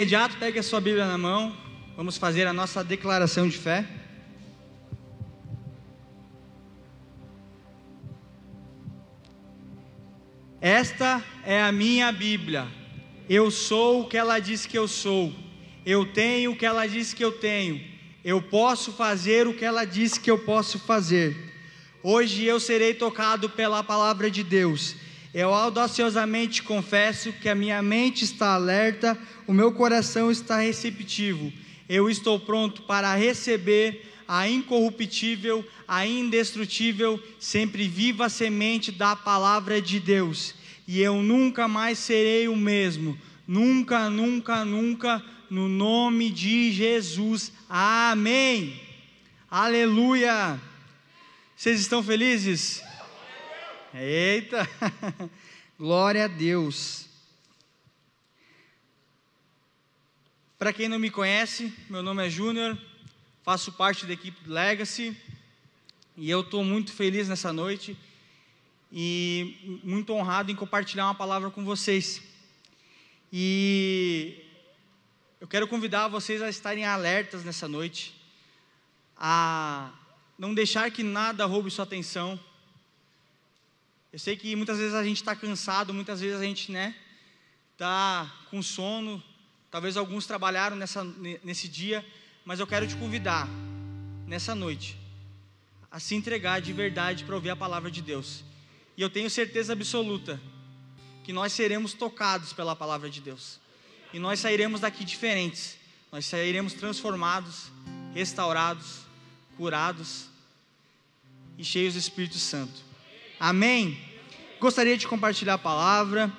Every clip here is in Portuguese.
imediato, pegue a sua Bíblia na mão. Vamos fazer a nossa declaração de fé. Esta é a minha Bíblia. Eu sou o que ela diz que eu sou. Eu tenho o que ela diz que eu tenho. Eu posso fazer o que ela diz que eu posso fazer. Hoje eu serei tocado pela palavra de Deus. Eu audaciosamente confesso que a minha mente está alerta, o meu coração está receptivo. Eu estou pronto para receber a incorruptível, a indestrutível, sempre viva semente da palavra de Deus. E eu nunca mais serei o mesmo. Nunca, nunca, nunca, no nome de Jesus. Amém. Aleluia. Vocês estão felizes? Eita! Glória a Deus. Para quem não me conhece, meu nome é Júnior, faço parte da equipe Legacy e eu estou muito feliz nessa noite e muito honrado em compartilhar uma palavra com vocês. E eu quero convidar vocês a estarem alertas nessa noite, a não deixar que nada roube sua atenção eu sei que muitas vezes a gente está cansado, muitas vezes a gente, né, está com sono. Talvez alguns trabalharam nessa, nesse dia, mas eu quero te convidar, nessa noite, a se entregar de verdade para ouvir a palavra de Deus. E eu tenho certeza absoluta que nós seremos tocados pela palavra de Deus. E nós sairemos daqui diferentes. Nós sairemos transformados, restaurados, curados e cheios do Espírito Santo. Amém? Gostaria de compartilhar a palavra.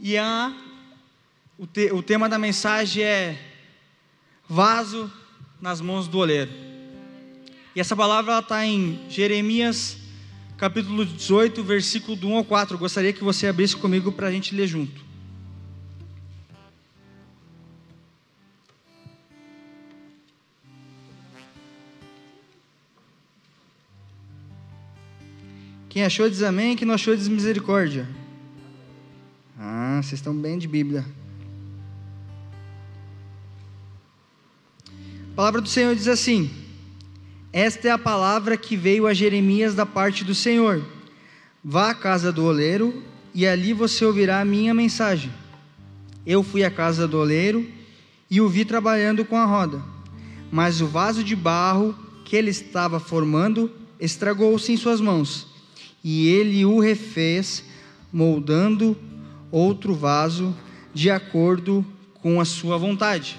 E a, o, te, o tema da mensagem é Vaso nas mãos do oleiro. E essa palavra está em Jeremias capítulo 18, versículo do 1 ao 4. Gostaria que você abrisse comigo para a gente ler junto. Quem achou diz amém, quem não achou diz misericórdia. Ah, vocês estão bem de Bíblia. A palavra do Senhor diz assim: Esta é a palavra que veio a Jeremias da parte do Senhor. Vá à casa do oleiro e ali você ouvirá a minha mensagem. Eu fui à casa do oleiro e o vi trabalhando com a roda, mas o vaso de barro que ele estava formando estragou-se em suas mãos e ele o refez, moldando outro vaso de acordo com a sua vontade.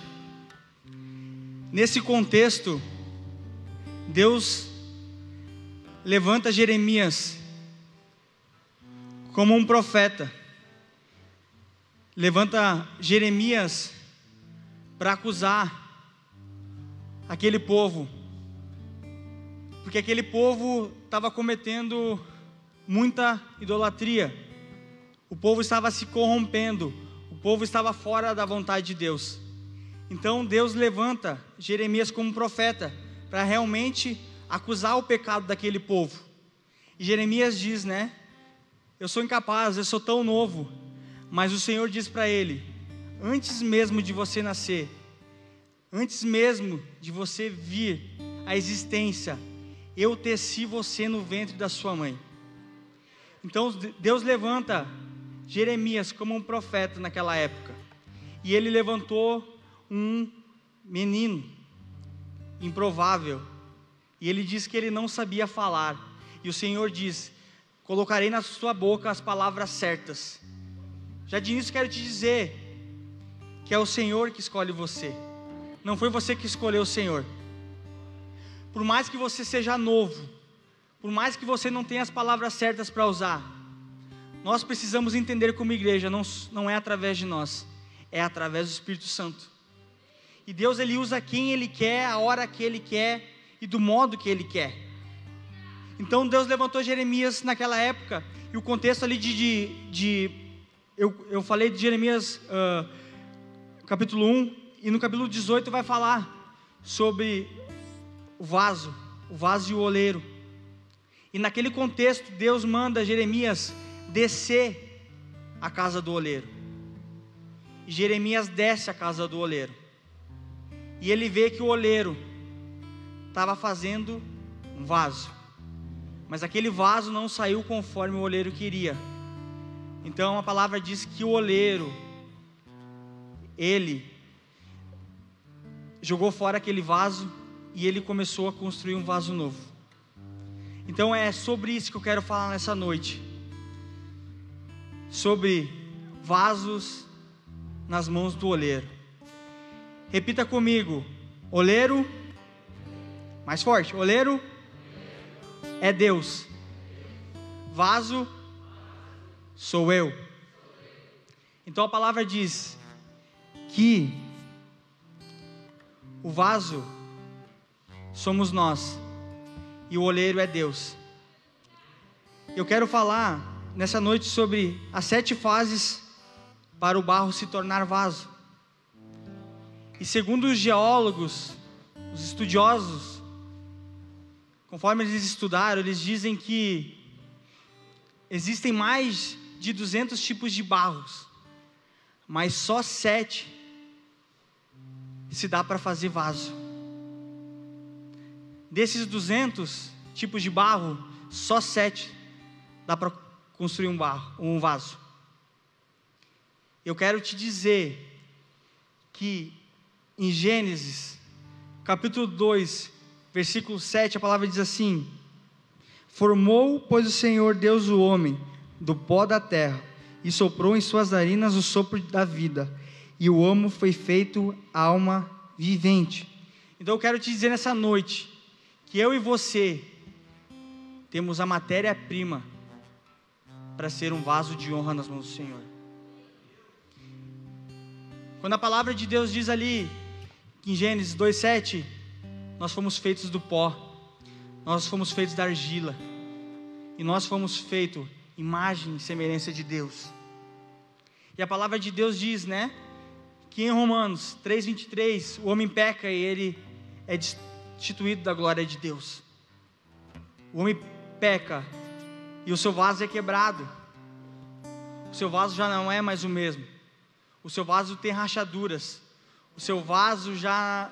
Nesse contexto, Deus levanta Jeremias como um profeta, levanta Jeremias para acusar aquele povo, porque aquele povo estava cometendo muita idolatria. O povo estava se corrompendo, o povo estava fora da vontade de Deus. Então Deus levanta Jeremias como profeta para realmente acusar o pecado daquele povo. E Jeremias diz, né? Eu sou incapaz, eu sou tão novo. Mas o Senhor diz para ele: antes mesmo de você nascer, antes mesmo de você vir à existência, eu teci você no ventre da sua mãe. Então Deus levanta Jeremias como um profeta naquela época. E ele levantou um menino improvável. E ele diz que ele não sabia falar. E o Senhor diz: Colocarei na sua boca as palavras certas. Já de início quero te dizer que é o Senhor que escolhe você. Não foi você que escolheu o Senhor. Por mais que você seja novo, por mais que você não tenha as palavras certas para usar, nós precisamos entender como igreja, não, não é através de nós, é através do Espírito Santo. E Deus ele usa quem Ele quer, a hora que Ele quer e do modo que Ele quer. Então Deus levantou Jeremias naquela época, e o contexto ali de. de, de eu, eu falei de Jeremias uh, capítulo 1, e no capítulo 18 vai falar sobre o vaso, o vaso e o oleiro. E naquele contexto, Deus manda Jeremias descer à casa do oleiro. e Jeremias desce à casa do oleiro. E ele vê que o oleiro estava fazendo um vaso. Mas aquele vaso não saiu conforme o oleiro queria. Então a palavra diz que o oleiro, ele jogou fora aquele vaso e ele começou a construir um vaso novo. Então é sobre isso que eu quero falar nessa noite. Sobre vasos nas mãos do oleiro. Repita comigo: oleiro, mais forte, oleiro é Deus, vaso sou eu. Então a palavra diz que o vaso somos nós e o oleiro é Deus. Eu quero falar nessa noite sobre as sete fases para o barro se tornar vaso. E segundo os geólogos, os estudiosos, conforme eles estudaram, eles dizem que existem mais de 200 tipos de barros, mas só sete se dá para fazer vaso. Desses 200 tipos de barro, só sete dá para construir um barro, um vaso. Eu quero te dizer que em Gênesis, capítulo 2, versículo 7, a palavra diz assim: Formou, pois, o Senhor Deus o homem do pó da terra e soprou em suas narinas o sopro da vida, e o homem foi feito alma vivente. Então eu quero te dizer nessa noite que eu e você temos a matéria-prima para ser um vaso de honra nas mãos do Senhor. Quando a palavra de Deus diz ali, em Gênesis 2,7, nós fomos feitos do pó, nós fomos feitos da argila, e nós fomos feitos imagem e semelhança de Deus. E a palavra de Deus diz, né, que em Romanos 3,23, o homem peca e ele é destituído da glória de Deus. O homem peca e o seu vaso é quebrado. O seu vaso já não é mais o mesmo o seu vaso tem rachaduras, o seu vaso já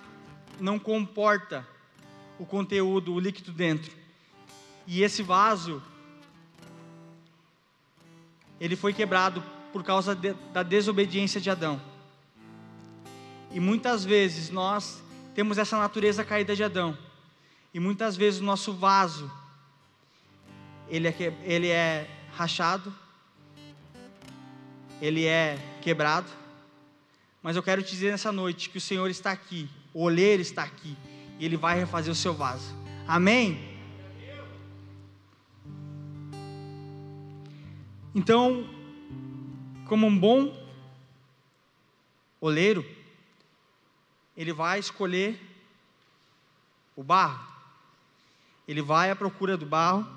não comporta o conteúdo, o líquido dentro. E esse vaso, ele foi quebrado por causa de, da desobediência de Adão. E muitas vezes nós temos essa natureza caída de Adão. E muitas vezes o nosso vaso, ele é, ele é rachado, ele é quebrado. Mas eu quero te dizer nessa noite que o Senhor está aqui, o olheiro está aqui, e Ele vai refazer o seu vaso. Amém? Então, como um bom oleiro, ele vai escolher o barro, ele vai à procura do barro,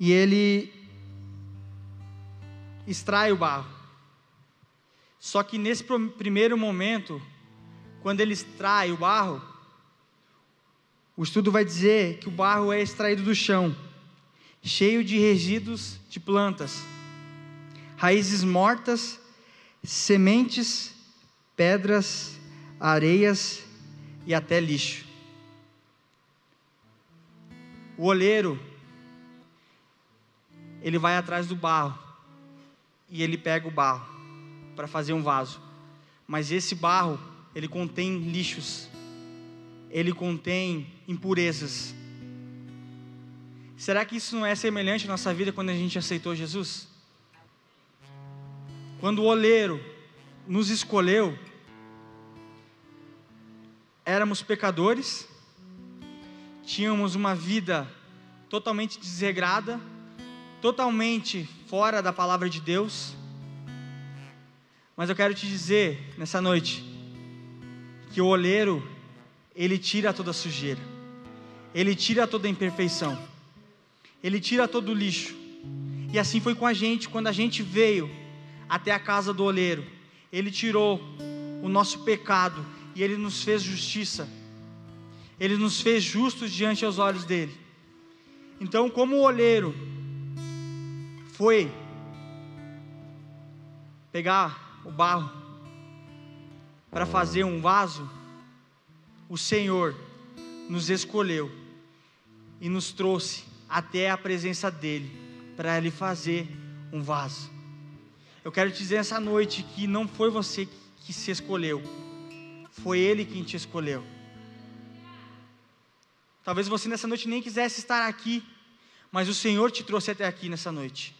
e ele extrai o barro. Só que nesse primeiro momento, quando ele extrai o barro, o estudo vai dizer que o barro é extraído do chão, cheio de resíduos de plantas, raízes mortas, sementes, pedras, areias e até lixo. O olheiro, ele vai atrás do barro e ele pega o barro para fazer um vaso. Mas esse barro, ele contém lixos. Ele contém impurezas. Será que isso não é semelhante à nossa vida quando a gente aceitou Jesus? Quando o oleiro nos escolheu, éramos pecadores, tínhamos uma vida totalmente desregrada, totalmente fora da palavra de Deus, mas eu quero te dizer nessa noite que o oleiro, ele tira toda a sujeira. Ele tira toda a imperfeição. Ele tira todo o lixo. E assim foi com a gente quando a gente veio até a casa do oleiro. Ele tirou o nosso pecado e ele nos fez justiça. Ele nos fez justos diante aos olhos dele. Então, como o oleiro foi pegar o barro para fazer um vaso, o Senhor nos escolheu e nos trouxe até a presença dEle para Ele fazer um vaso. Eu quero te dizer essa noite que não foi você que se escolheu, foi Ele quem te escolheu. Talvez você nessa noite nem quisesse estar aqui, mas o Senhor te trouxe até aqui nessa noite.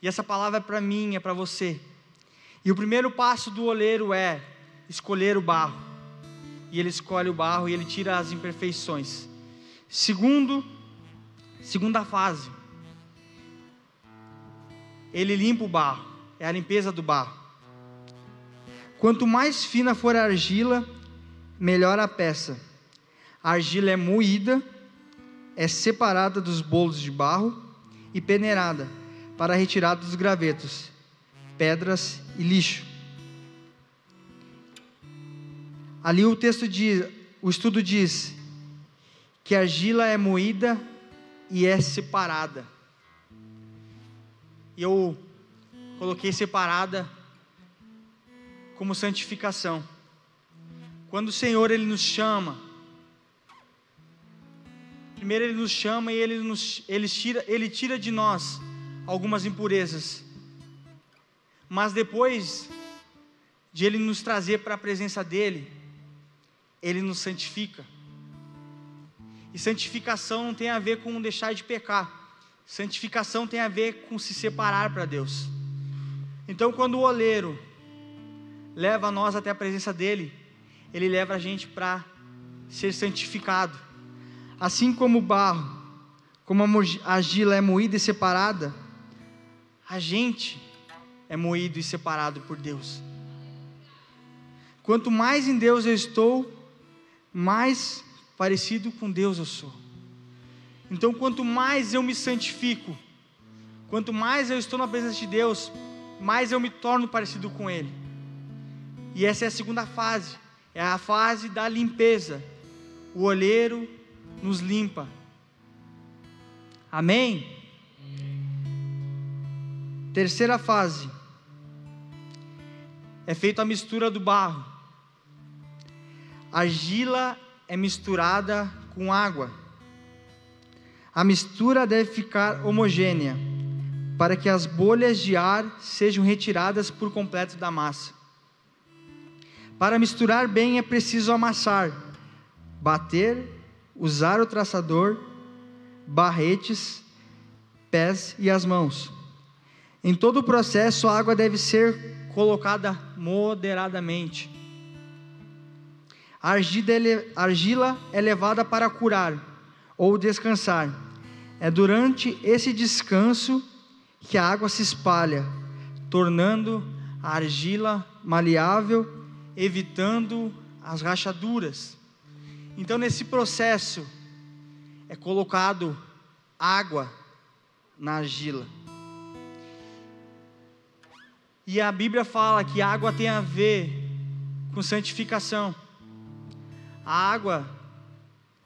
E essa palavra é para mim, é para você. E o primeiro passo do oleiro é escolher o barro. E ele escolhe o barro e ele tira as imperfeições. Segundo, segunda fase. Ele limpa o barro, é a limpeza do barro. Quanto mais fina for a argila, melhor a peça. A argila é moída, é separada dos bolos de barro e peneirada para a retirada dos gravetos, pedras e lixo. Ali o texto diz, o estudo diz que a argila é moída e é separada. E eu coloquei separada como santificação. Quando o Senhor ele nos chama, primeiro ele nos chama e ele nos ele tira, ele tira de nós algumas impurezas. Mas depois de ele nos trazer para a presença dele, ele nos santifica. E santificação não tem a ver com deixar de pecar. Santificação tem a ver com se separar para Deus. Então, quando o oleiro leva nós até a presença dele, ele leva a gente para ser santificado. Assim como o barro, como a argila é moída e separada, a gente é moído e separado por Deus. Quanto mais em Deus eu estou, mais parecido com Deus eu sou. Então, quanto mais eu me santifico, quanto mais eu estou na presença de Deus, mais eu me torno parecido com Ele. E essa é a segunda fase, é a fase da limpeza. O olheiro nos limpa. Amém? Terceira fase. É feita a mistura do barro. A argila é misturada com água. A mistura deve ficar homogênea, para que as bolhas de ar sejam retiradas por completo da massa. Para misturar bem é preciso amassar, bater, usar o traçador, barretes, pés e as mãos. Em todo o processo, a água deve ser colocada moderadamente. A argila é levada para curar ou descansar. É durante esse descanso que a água se espalha, tornando a argila maleável, evitando as rachaduras. Então, nesse processo, é colocado água na argila. E a Bíblia fala que água tem a ver com santificação. A água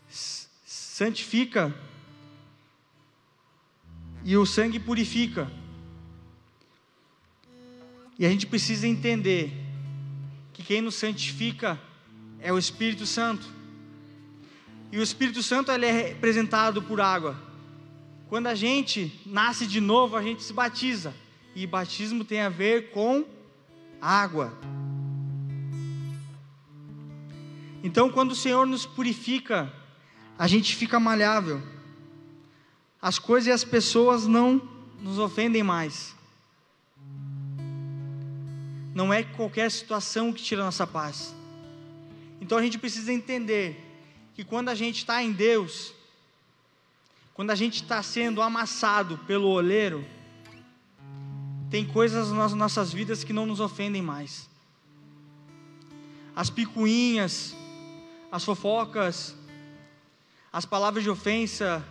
santifica e o sangue purifica. E a gente precisa entender que quem nos santifica é o Espírito Santo. E o Espírito Santo ele é representado por água. Quando a gente nasce de novo, a gente se batiza. E batismo tem a ver com água. Então, quando o Senhor nos purifica, a gente fica malhável. As coisas e as pessoas não nos ofendem mais. Não é qualquer situação que tira nossa paz. Então a gente precisa entender que quando a gente está em Deus, quando a gente está sendo amassado pelo oleiro, tem coisas nas nossas vidas que não nos ofendem mais. As picuinhas, as fofocas, as palavras de ofensa,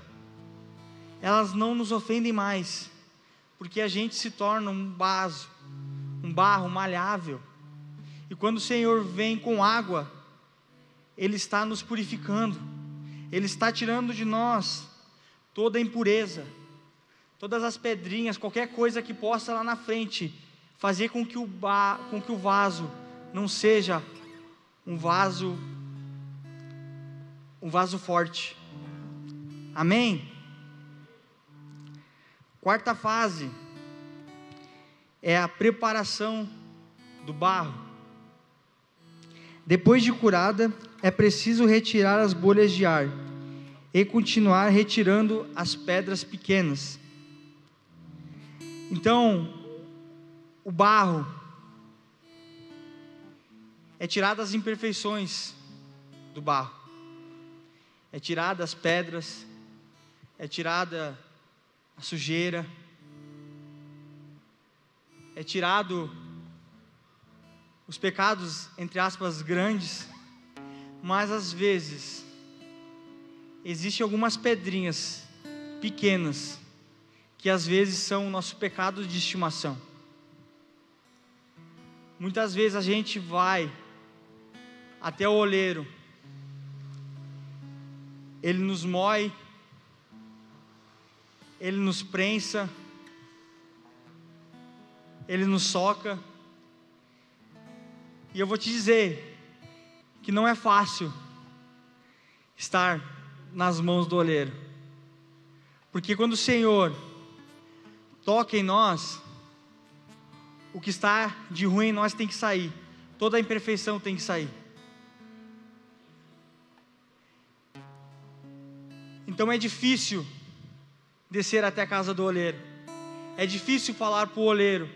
elas não nos ofendem mais, porque a gente se torna um vaso, um barro malhável. E quando o Senhor vem com água, Ele está nos purificando, Ele está tirando de nós toda a impureza, todas as pedrinhas, qualquer coisa que possa lá na frente fazer com que o, ba, com que o vaso não seja um vaso um vaso forte. Amém? Quarta fase é a preparação do barro. Depois de curada, é preciso retirar as bolhas de ar e continuar retirando as pedras pequenas. Então, o barro é tirado as imperfeições do barro, é tirada as pedras, é tirada a sujeira, é tirado os pecados, entre aspas, grandes, mas às vezes existem algumas pedrinhas pequenas que às vezes são o nosso pecado de estimação. Muitas vezes a gente vai até o oleiro, ele nos moe, ele nos prensa, ele nos soca, e eu vou te dizer que não é fácil estar nas mãos do oleiro, porque quando o Senhor toca em nós, o que está de ruim em nós tem que sair, toda a imperfeição tem que sair. Então é difícil descer até a casa do oleiro, é difícil falar para o oleiro: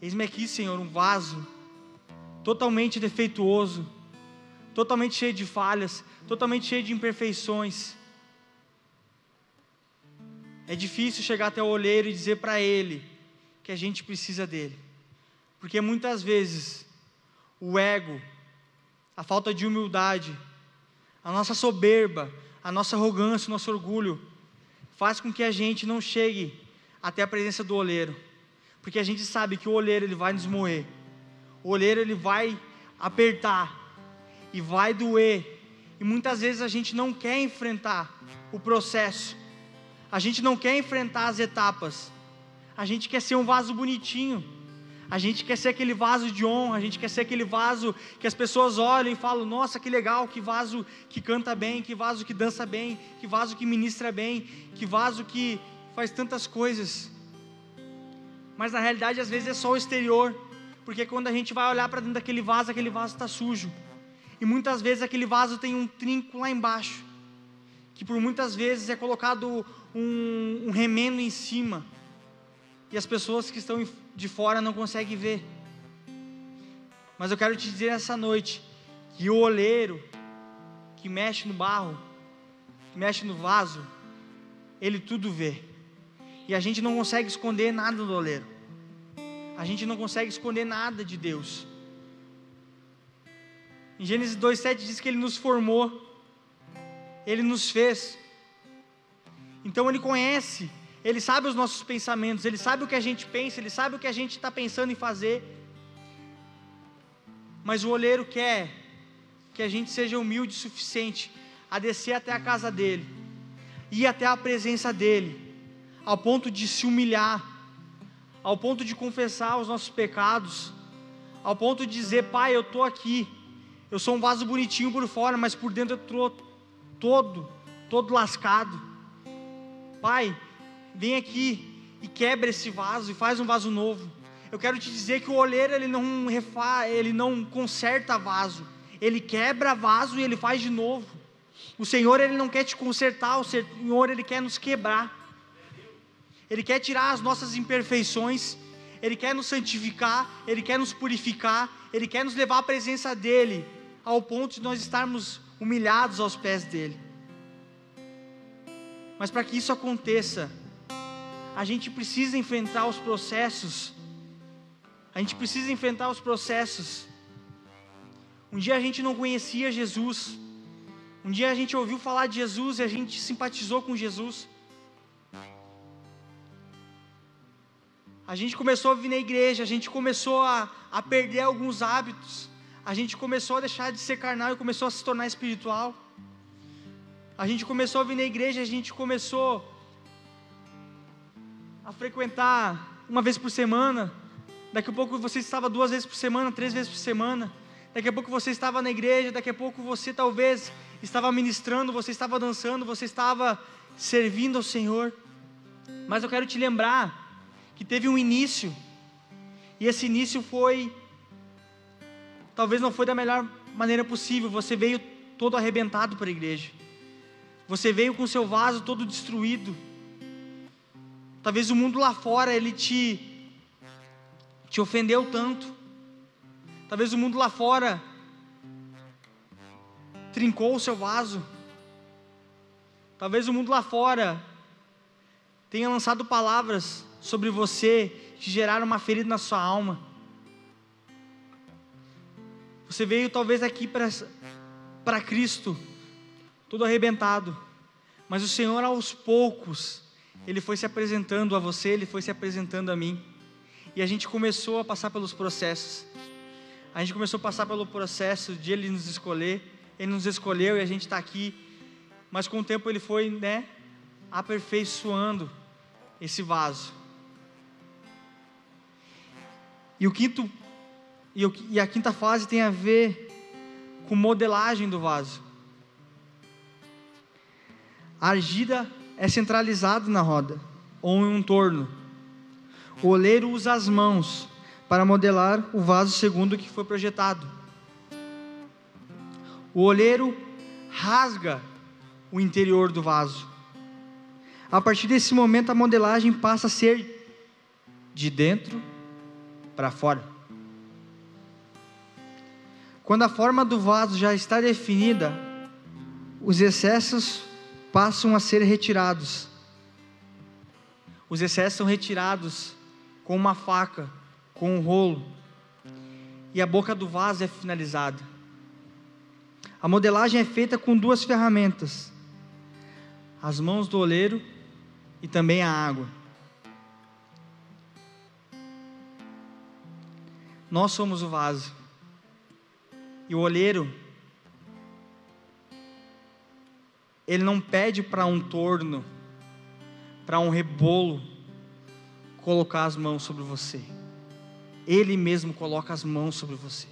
Eis-me aqui, Senhor, um vaso totalmente defeituoso, totalmente cheio de falhas, totalmente cheio de imperfeições. É difícil chegar até o olheiro e dizer para ele que a gente precisa dele, porque muitas vezes o ego, a falta de humildade, a nossa soberba, a nossa arrogância, o nosso orgulho, faz com que a gente não chegue até a presença do oleiro, porque a gente sabe que o oleiro ele vai nos moer, o oleiro ele vai apertar e vai doer, e muitas vezes a gente não quer enfrentar o processo, a gente não quer enfrentar as etapas. A gente quer ser um vaso bonitinho. A gente quer ser aquele vaso de honra, a gente quer ser aquele vaso que as pessoas olham e falam: "Nossa, que legal, que vaso que canta bem, que vaso que dança bem, que vaso que ministra bem, que vaso que faz tantas coisas". Mas na realidade, às vezes é só o exterior, porque quando a gente vai olhar para dentro daquele vaso, aquele vaso está sujo. E muitas vezes aquele vaso tem um trinco lá embaixo, que por muitas vezes é colocado um, um remendo em cima e as pessoas que estão de fora não conseguem ver. Mas eu quero te dizer essa noite que o oleiro que mexe no barro, que mexe no vaso, ele tudo vê. E a gente não consegue esconder nada do oleiro. A gente não consegue esconder nada de Deus. Em Gênesis 2,7 diz que Ele nos formou, Ele nos fez. Então Ele conhece, Ele sabe os nossos pensamentos, Ele sabe o que a gente pensa, Ele sabe o que a gente está pensando em fazer. Mas o olheiro quer que a gente seja humilde o suficiente a descer até a casa dele, ir até a presença dele, ao ponto de se humilhar, ao ponto de confessar os nossos pecados, ao ponto de dizer: Pai, eu estou aqui, eu sou um vaso bonitinho por fora, mas por dentro eu estou todo, todo lascado. Pai, vem aqui e quebra esse vaso e faz um vaso novo. Eu quero te dizer que o oleiro ele não refa, ele não conserta vaso, ele quebra vaso e ele faz de novo. O Senhor ele não quer te consertar, o Senhor ele quer nos quebrar. Ele quer tirar as nossas imperfeições, ele quer nos santificar, ele quer nos purificar, ele quer nos levar à presença dele, ao ponto de nós estarmos humilhados aos pés dele. Mas para que isso aconteça, a gente precisa enfrentar os processos. A gente precisa enfrentar os processos. Um dia a gente não conhecia Jesus. Um dia a gente ouviu falar de Jesus e a gente simpatizou com Jesus. A gente começou a vir na igreja, a gente começou a, a perder alguns hábitos. A gente começou a deixar de ser carnal e começou a se tornar espiritual. A gente começou a vir na igreja, a gente começou a frequentar uma vez por semana, Daqui a pouco você estava duas vezes por semana, três vezes por semana. Daqui a pouco você estava na igreja, daqui a pouco você talvez estava ministrando, você estava dançando, você estava servindo ao Senhor. Mas eu quero te lembrar que teve um início, e esse início foi, talvez não foi da melhor maneira possível. Você veio todo arrebentado para a igreja, você veio com seu vaso todo destruído. Talvez o mundo lá fora ele te te ofendeu tanto. Talvez o mundo lá fora trincou o seu vaso. Talvez o mundo lá fora tenha lançado palavras sobre você que geraram uma ferida na sua alma. Você veio talvez aqui para Cristo, todo arrebentado, mas o Senhor aos poucos, Ele foi se apresentando a você, Ele foi se apresentando a mim. E a gente começou a passar pelos processos. A gente começou a passar pelo processo de Ele nos escolher. Ele nos escolheu e a gente está aqui. Mas com o tempo Ele foi, né, aperfeiçoando esse vaso. E o quinto e a quinta fase tem a ver com modelagem do vaso. A argila é centralizada na roda ou em um torno. O oleiro usa as mãos para modelar o vaso segundo o que foi projetado. O oleiro rasga o interior do vaso. A partir desse momento, a modelagem passa a ser de dentro para fora. Quando a forma do vaso já está definida, os excessos passam a ser retirados. Os excessos são retirados com uma faca, com um rolo, e a boca do vaso é finalizada. A modelagem é feita com duas ferramentas: as mãos do oleiro e também a água. Nós somos o vaso. E o oleiro, ele não pede para um torno, para um rebolo, colocar as mãos sobre você. Ele mesmo coloca as mãos sobre você.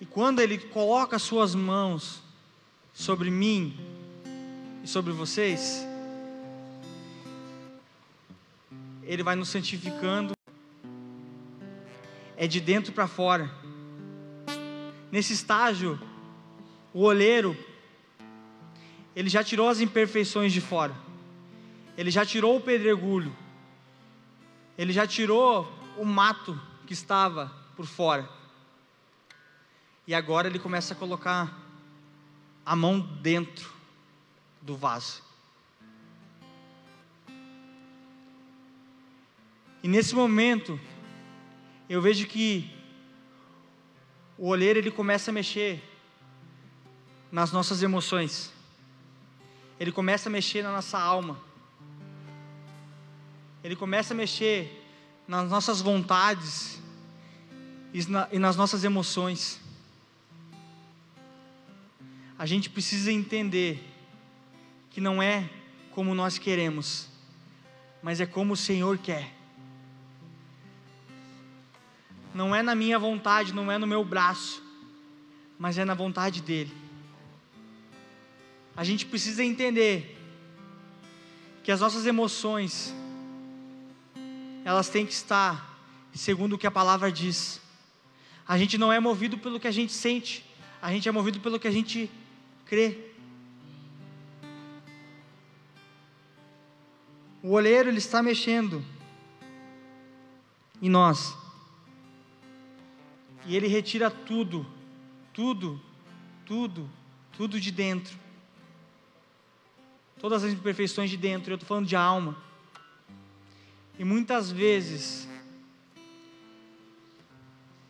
E quando Ele coloca as suas mãos sobre mim e sobre vocês, Ele vai nos santificando, é de dentro para fora. Nesse estágio, o oleiro, ele já tirou as imperfeições de fora. Ele já tirou o pedregulho. Ele já tirou o mato que estava por fora. E agora ele começa a colocar a mão dentro do vaso. E nesse momento, eu vejo que o olheiro ele começa a mexer nas nossas emoções. Ele começa a mexer na nossa alma ele começa a mexer nas nossas vontades e nas nossas emoções. A gente precisa entender que não é como nós queremos, mas é como o Senhor quer. Não é na minha vontade, não é no meu braço, mas é na vontade dEle. A gente precisa entender que as nossas emoções, elas têm que estar segundo o que a palavra diz. A gente não é movido pelo que a gente sente, a gente é movido pelo que a gente crê. O olheiro ele está mexendo em nós. E ele retira tudo, tudo, tudo, tudo de dentro. Todas as imperfeições de dentro, eu estou falando de alma. E muitas vezes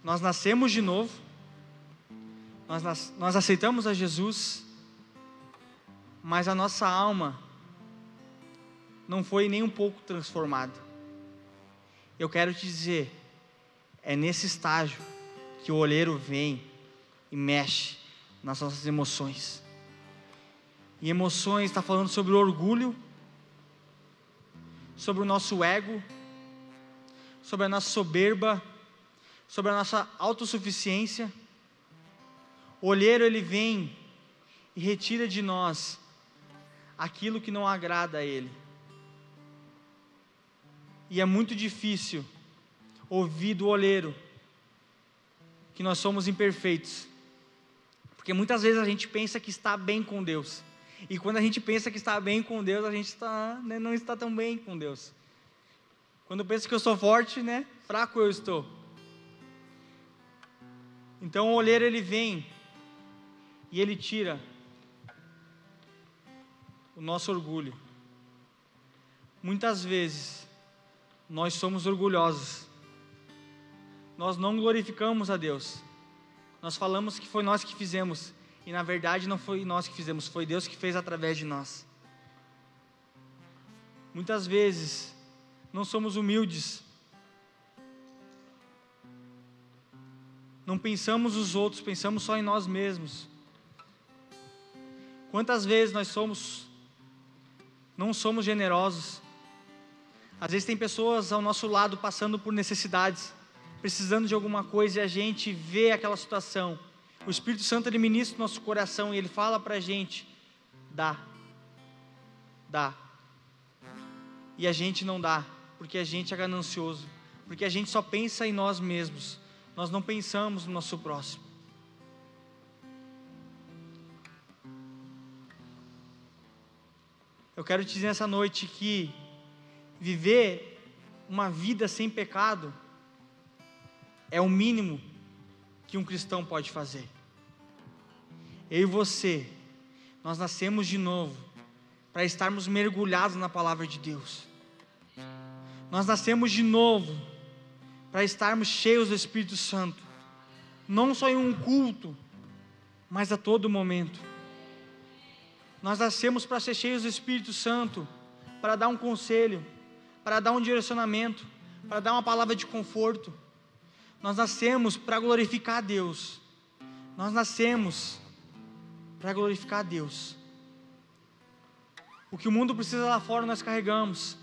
nós nascemos de novo, nós, nós aceitamos a Jesus, mas a nossa alma não foi nem um pouco transformada. Eu quero te dizer, é nesse estágio que o olheiro vem e mexe nas nossas emoções. E emoções está falando sobre o orgulho sobre o nosso ego, sobre a nossa soberba, sobre a nossa autossuficiência. O olheiro ele vem e retira de nós aquilo que não agrada a ele. E é muito difícil ouvir do olheiro que nós somos imperfeitos. Porque muitas vezes a gente pensa que está bem com Deus. E quando a gente pensa que está bem com Deus, a gente está, né, não está tão bem com Deus. Quando eu penso que eu sou forte, né, fraco eu estou. Então o olheiro ele vem e ele tira o nosso orgulho. Muitas vezes nós somos orgulhosos. Nós não glorificamos a Deus. Nós falamos que foi nós que fizemos e na verdade não foi nós que fizemos, foi Deus que fez através de nós. Muitas vezes não somos humildes. Não pensamos os outros, pensamos só em nós mesmos. Quantas vezes nós somos não somos generosos? Às vezes tem pessoas ao nosso lado passando por necessidades, precisando de alguma coisa e a gente vê aquela situação o Espírito Santo ele ministra o nosso coração e ele fala para a gente: dá, dá. E a gente não dá, porque a gente é ganancioso, porque a gente só pensa em nós mesmos, nós não pensamos no nosso próximo. Eu quero te dizer nessa noite que viver uma vida sem pecado é o mínimo que um cristão pode fazer eu e você, nós nascemos de novo para estarmos mergulhados na palavra de Deus. Nós nascemos de novo para estarmos cheios do Espírito Santo, não só em um culto, mas a todo momento. Nós nascemos para ser cheios do Espírito Santo, para dar um conselho, para dar um direcionamento, para dar uma palavra de conforto. Nós nascemos para glorificar a Deus. Nós nascemos para glorificar a Deus. O que o mundo precisa lá fora nós carregamos,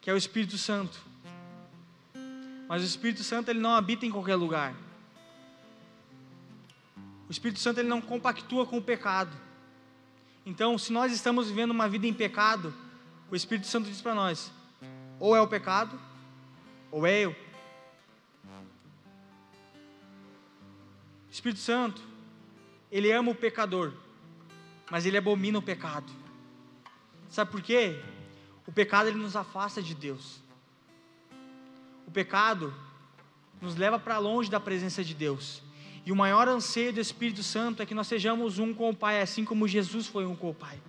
que é o Espírito Santo. Mas o Espírito Santo ele não habita em qualquer lugar. O Espírito Santo ele não compactua com o pecado. Então, se nós estamos vivendo uma vida em pecado, o Espírito Santo diz para nós: ou é o pecado, ou é eu. Espírito Santo, ele ama o pecador, mas ele abomina o pecado. Sabe por quê? O pecado ele nos afasta de Deus. O pecado nos leva para longe da presença de Deus. E o maior anseio do Espírito Santo é que nós sejamos um com o Pai, assim como Jesus foi um com o Pai.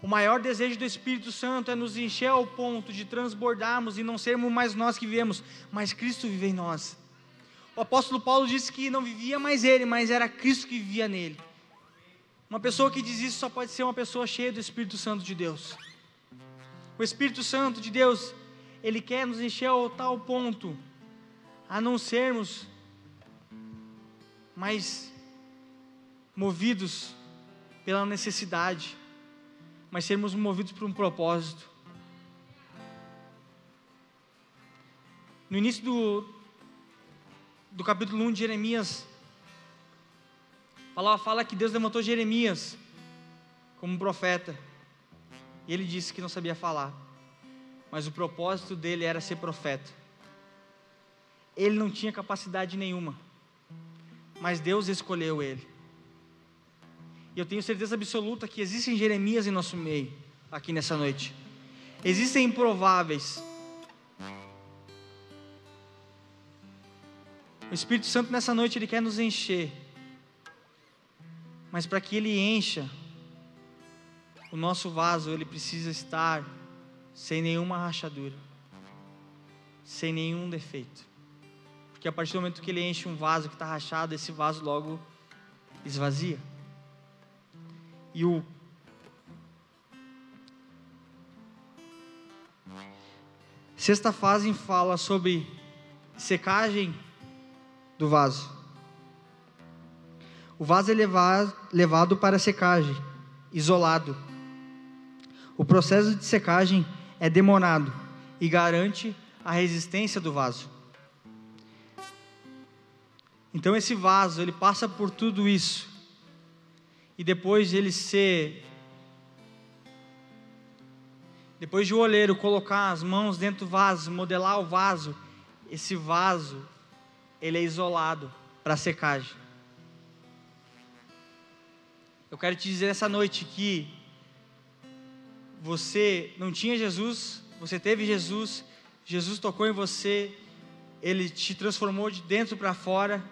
O maior desejo do Espírito Santo é nos encher ao ponto de transbordarmos e não sermos mais nós que vivemos, mas Cristo vive em nós. O apóstolo Paulo disse que não vivia mais ele, mas era Cristo que vivia nele. Uma pessoa que diz isso só pode ser uma pessoa cheia do Espírito Santo de Deus. O Espírito Santo de Deus, ele quer nos encher ao tal ponto a não sermos mais movidos pela necessidade, mas sermos movidos por um propósito. No início do, do capítulo 1 de Jeremias, fala, fala que Deus levantou Jeremias como profeta. E ele disse que não sabia falar, mas o propósito dele era ser profeta. Ele não tinha capacidade nenhuma, mas Deus escolheu ele. E eu tenho certeza absoluta que existem Jeremias em nosso meio, aqui nessa noite. Existem improváveis O Espírito Santo nessa noite ele quer nos encher. Mas para que ele encha o nosso vaso, ele precisa estar sem nenhuma rachadura, sem nenhum defeito. Porque a partir do momento que ele enche um vaso que está rachado, esse vaso logo esvazia. E o sexta fase fala sobre secagem do vaso. O vaso é levado para secagem, isolado. O processo de secagem é demorado e garante a resistência do vaso. Então esse vaso, ele passa por tudo isso. E depois de ele ser depois de o oleiro colocar as mãos dentro do vaso, modelar o vaso, esse vaso ele é isolado para secagem. Eu quero te dizer essa noite que você não tinha Jesus, você teve Jesus, Jesus tocou em você, ele te transformou de dentro para fora,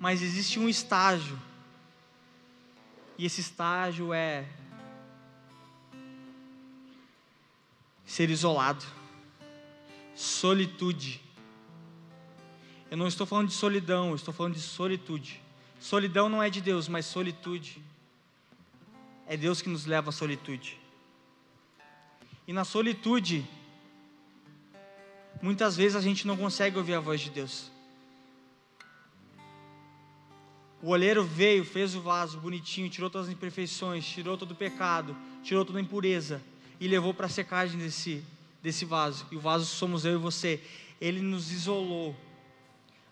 mas existe um estágio, e esse estágio é ser isolado, solitude. Eu não estou falando de solidão, eu estou falando de solitude. Solidão não é de Deus, mas solitude é Deus que nos leva à solitude. E na solitude, muitas vezes a gente não consegue ouvir a voz de Deus. O olheiro veio, fez o vaso bonitinho, tirou todas as imperfeições, tirou todo o pecado, tirou toda a impureza e levou para a secagem desse, desse vaso. E o vaso somos eu e você. Ele nos isolou.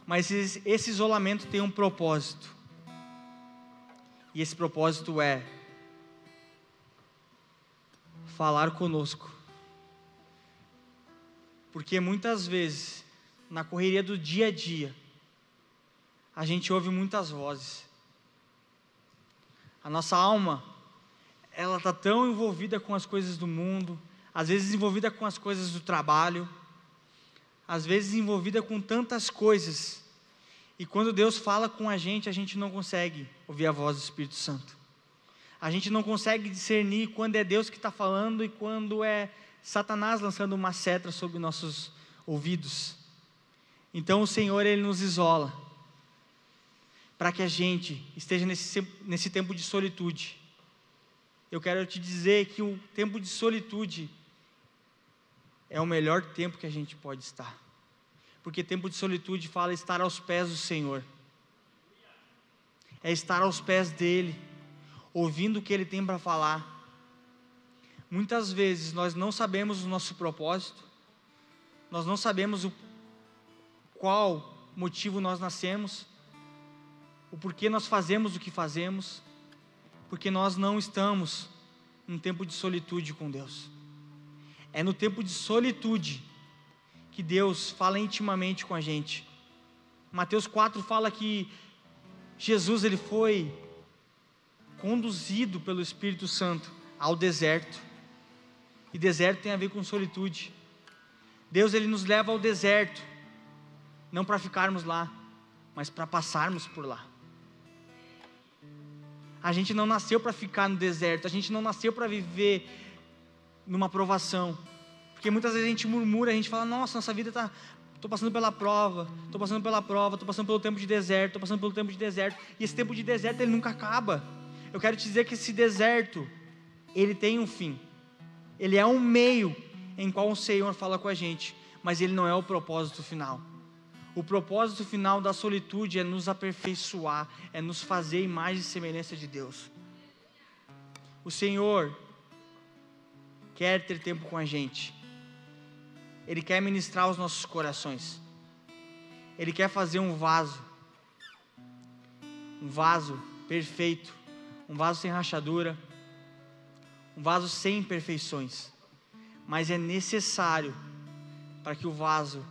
Mas esse, isolamento tem um propósito. E esse propósito é falar conosco. Porque muitas vezes, na correria do dia a dia, a gente ouve muitas vozes. A nossa alma, ela está tão envolvida com as coisas do mundo, às vezes envolvida com as coisas do trabalho, às vezes envolvida com tantas coisas, e quando Deus fala com a gente, a gente não consegue ouvir a voz do Espírito Santo. A gente não consegue discernir quando é Deus que está falando e quando é Satanás lançando uma seta sobre nossos ouvidos. Então o Senhor, Ele nos isola para que a gente esteja nesse, nesse tempo de solitude. Eu quero te dizer que o tempo de solitude é o melhor tempo que a gente pode estar. Porque tempo de solitude fala estar aos pés do Senhor. É estar aos pés dele, ouvindo o que ele tem para falar. Muitas vezes nós não sabemos o nosso propósito, nós não sabemos o qual motivo nós nascemos, o porquê nós fazemos o que fazemos, porque nós não estamos num tempo de solitude com Deus. É no tempo de solitude que Deus fala intimamente com a gente. Mateus 4 fala que Jesus ele foi conduzido pelo Espírito Santo ao deserto. E deserto tem a ver com solitude. Deus ele nos leva ao deserto, não para ficarmos lá, mas para passarmos por lá. A gente não nasceu para ficar no deserto, a gente não nasceu para viver numa provação. Porque muitas vezes a gente murmura, a gente fala: "Nossa, nossa vida está Estou passando pela prova, estou passando pela prova, estou passando pelo tempo de deserto, estou passando pelo tempo de deserto. E esse tempo de deserto ele nunca acaba. Eu quero te dizer que esse deserto, ele tem um fim. Ele é um meio em qual o Senhor fala com a gente, mas ele não é o propósito final. O propósito final da solitude é nos aperfeiçoar, é nos fazer imagem e semelhança de Deus. O Senhor quer ter tempo com a gente. Ele quer ministrar os nossos corações. Ele quer fazer um vaso. Um vaso perfeito, um vaso sem rachadura, um vaso sem imperfeições. Mas é necessário para que o vaso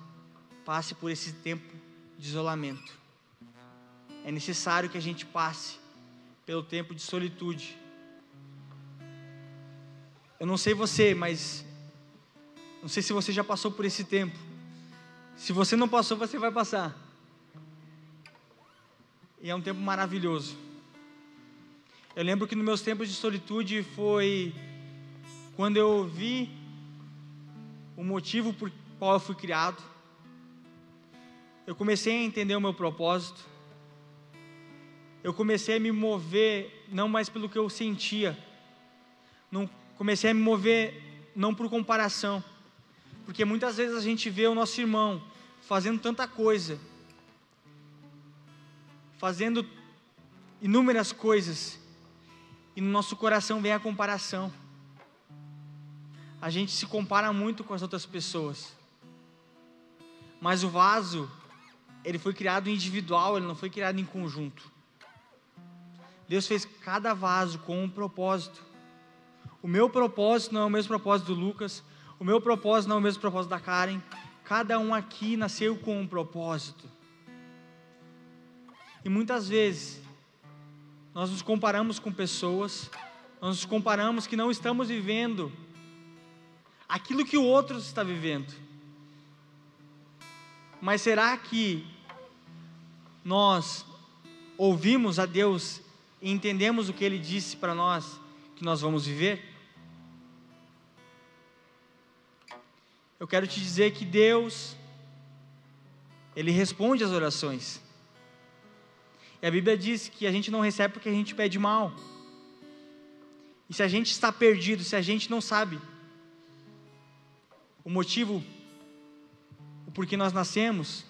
passe por esse tempo de isolamento. É necessário que a gente passe pelo tempo de solitude. Eu não sei você, mas não sei se você já passou por esse tempo. Se você não passou, você vai passar. E é um tempo maravilhoso. Eu lembro que nos meus tempos de solitude foi quando eu vi o motivo por qual eu fui criado eu comecei a entender o meu propósito. Eu comecei a me mover não mais pelo que eu sentia. Não comecei a me mover não por comparação. Porque muitas vezes a gente vê o nosso irmão fazendo tanta coisa, fazendo inúmeras coisas, e no nosso coração vem a comparação. a gente se compara muito com as outras pessoas. Mas o vaso, ele foi criado individual, ele não foi criado em conjunto. Deus fez cada vaso com um propósito. O meu propósito não é o mesmo propósito do Lucas, o meu propósito não é o mesmo propósito da Karen. Cada um aqui nasceu com um propósito. E muitas vezes nós nos comparamos com pessoas, nós nos comparamos que não estamos vivendo aquilo que o outro está vivendo. Mas será que nós ouvimos a Deus e entendemos o que Ele disse para nós que nós vamos viver? Eu quero te dizer que Deus, Ele responde às orações. E a Bíblia diz que a gente não recebe porque a gente pede mal. E se a gente está perdido, se a gente não sabe o motivo, o porquê nós nascemos,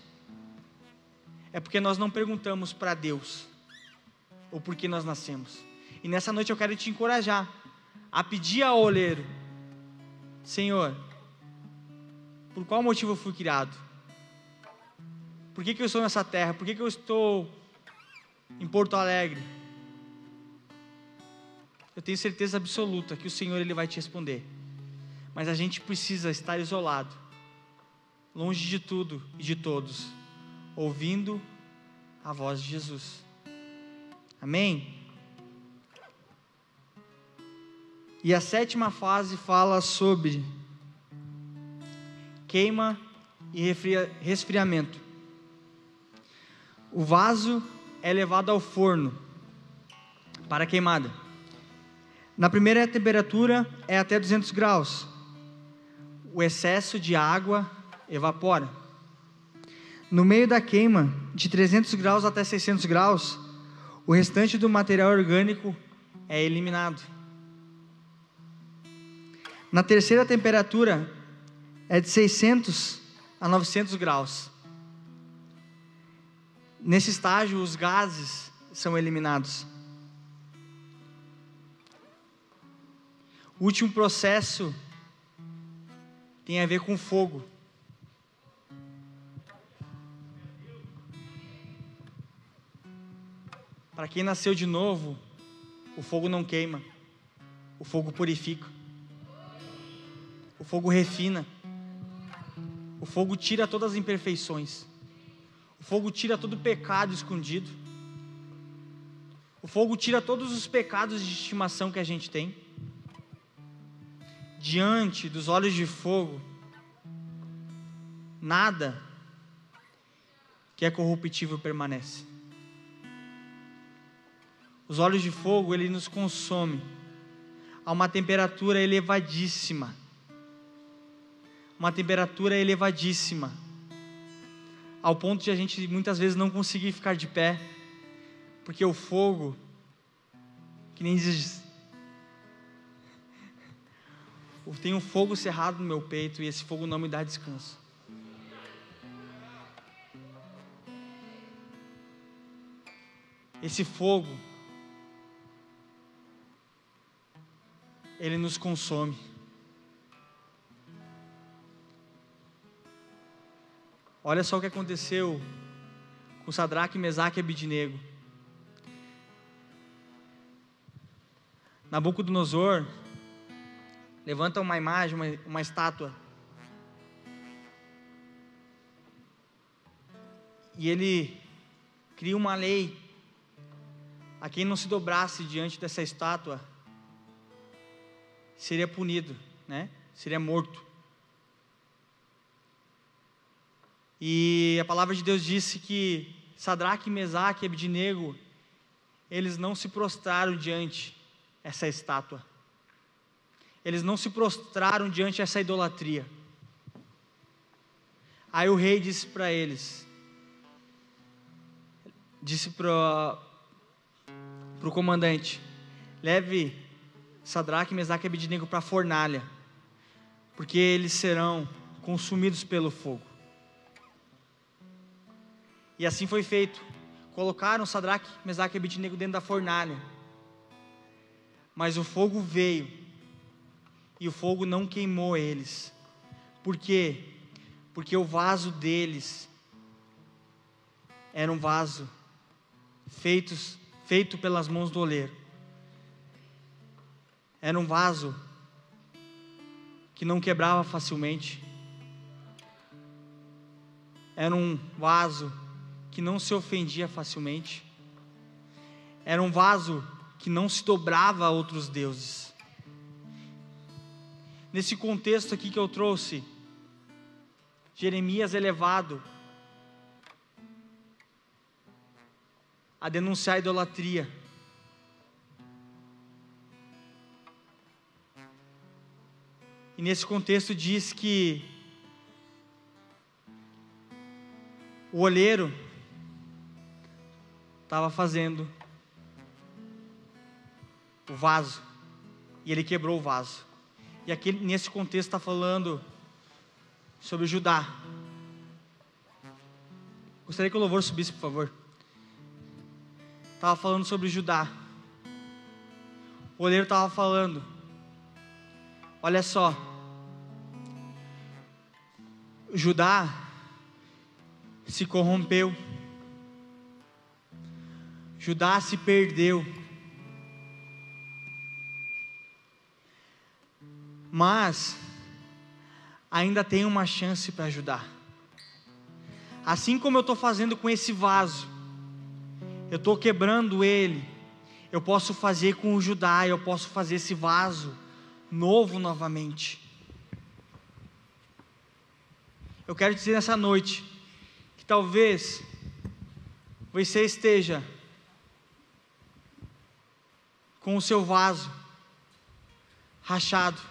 é porque nós não perguntamos para Deus o porquê nós nascemos. E nessa noite eu quero te encorajar a pedir ao oleiro: Senhor, por qual motivo eu fui criado? Por que, que eu estou nessa terra? Por que, que eu estou em Porto Alegre, eu tenho certeza absoluta que o Senhor ele vai te responder. Mas a gente precisa estar isolado, longe de tudo e de todos, ouvindo a voz de Jesus. Amém? E a sétima fase fala sobre queima e resfriamento. O vaso é levado ao forno para queimada. Na primeira temperatura é até 200 graus. O excesso de água evapora. No meio da queima, de 300 graus até 600 graus, o restante do material orgânico é eliminado. Na terceira temperatura é de 600 a 900 graus. Nesse estágio, os gases são eliminados. O último processo tem a ver com fogo. Para quem nasceu de novo, o fogo não queima, o fogo purifica, o fogo refina, o fogo tira todas as imperfeições. O fogo tira todo pecado escondido. O fogo tira todos os pecados de estimação que a gente tem. Diante dos olhos de fogo, nada que é corruptível permanece. Os olhos de fogo, ele nos consome a uma temperatura elevadíssima. Uma temperatura elevadíssima ao ponto de a gente muitas vezes não conseguir ficar de pé, porque o fogo, que nem diz, tem um fogo cerrado no meu peito e esse fogo não me dá descanso. Esse fogo, ele nos consome. Olha só o que aconteceu com Sadraque, Mesaque e Abidnego. Nabucodonosor levanta uma imagem, uma, uma estátua. E ele cria uma lei a quem não se dobrasse diante dessa estátua seria punido, né? Seria morto. E a palavra de Deus disse que Sadraque, Mesaque e Abidnego, eles não se prostraram diante essa estátua. Eles não se prostraram diante essa idolatria. Aí o rei disse para eles, disse para o comandante, leve Sadraque, Mesaque e Abidnego para a fornalha, porque eles serão consumidos pelo fogo. E assim foi feito. Colocaram Sadraque, Mesaque e Abednego dentro da fornalha. Mas o fogo veio e o fogo não queimou eles. Por quê? Porque o vaso deles era um vaso feitos, feito pelas mãos do oleiro. Era um vaso que não quebrava facilmente. Era um vaso que não se ofendia facilmente. Era um vaso que não se dobrava a outros deuses. Nesse contexto aqui que eu trouxe, Jeremias é levado a denunciar a idolatria. E nesse contexto diz que o olheiro estava fazendo o vaso e ele quebrou o vaso. E aqui nesse contexto está falando sobre Judá. Gostaria que o louvor subisse, por favor. Estava falando sobre Judá. O olheiro estava falando. Olha só. Judá se corrompeu. Judá se perdeu. Mas ainda tem uma chance para ajudar. Assim como eu estou fazendo com esse vaso, eu estou quebrando ele, eu posso fazer com o Judá, eu posso fazer esse vaso novo novamente. Eu quero dizer nessa noite que talvez você esteja com o seu vaso rachado,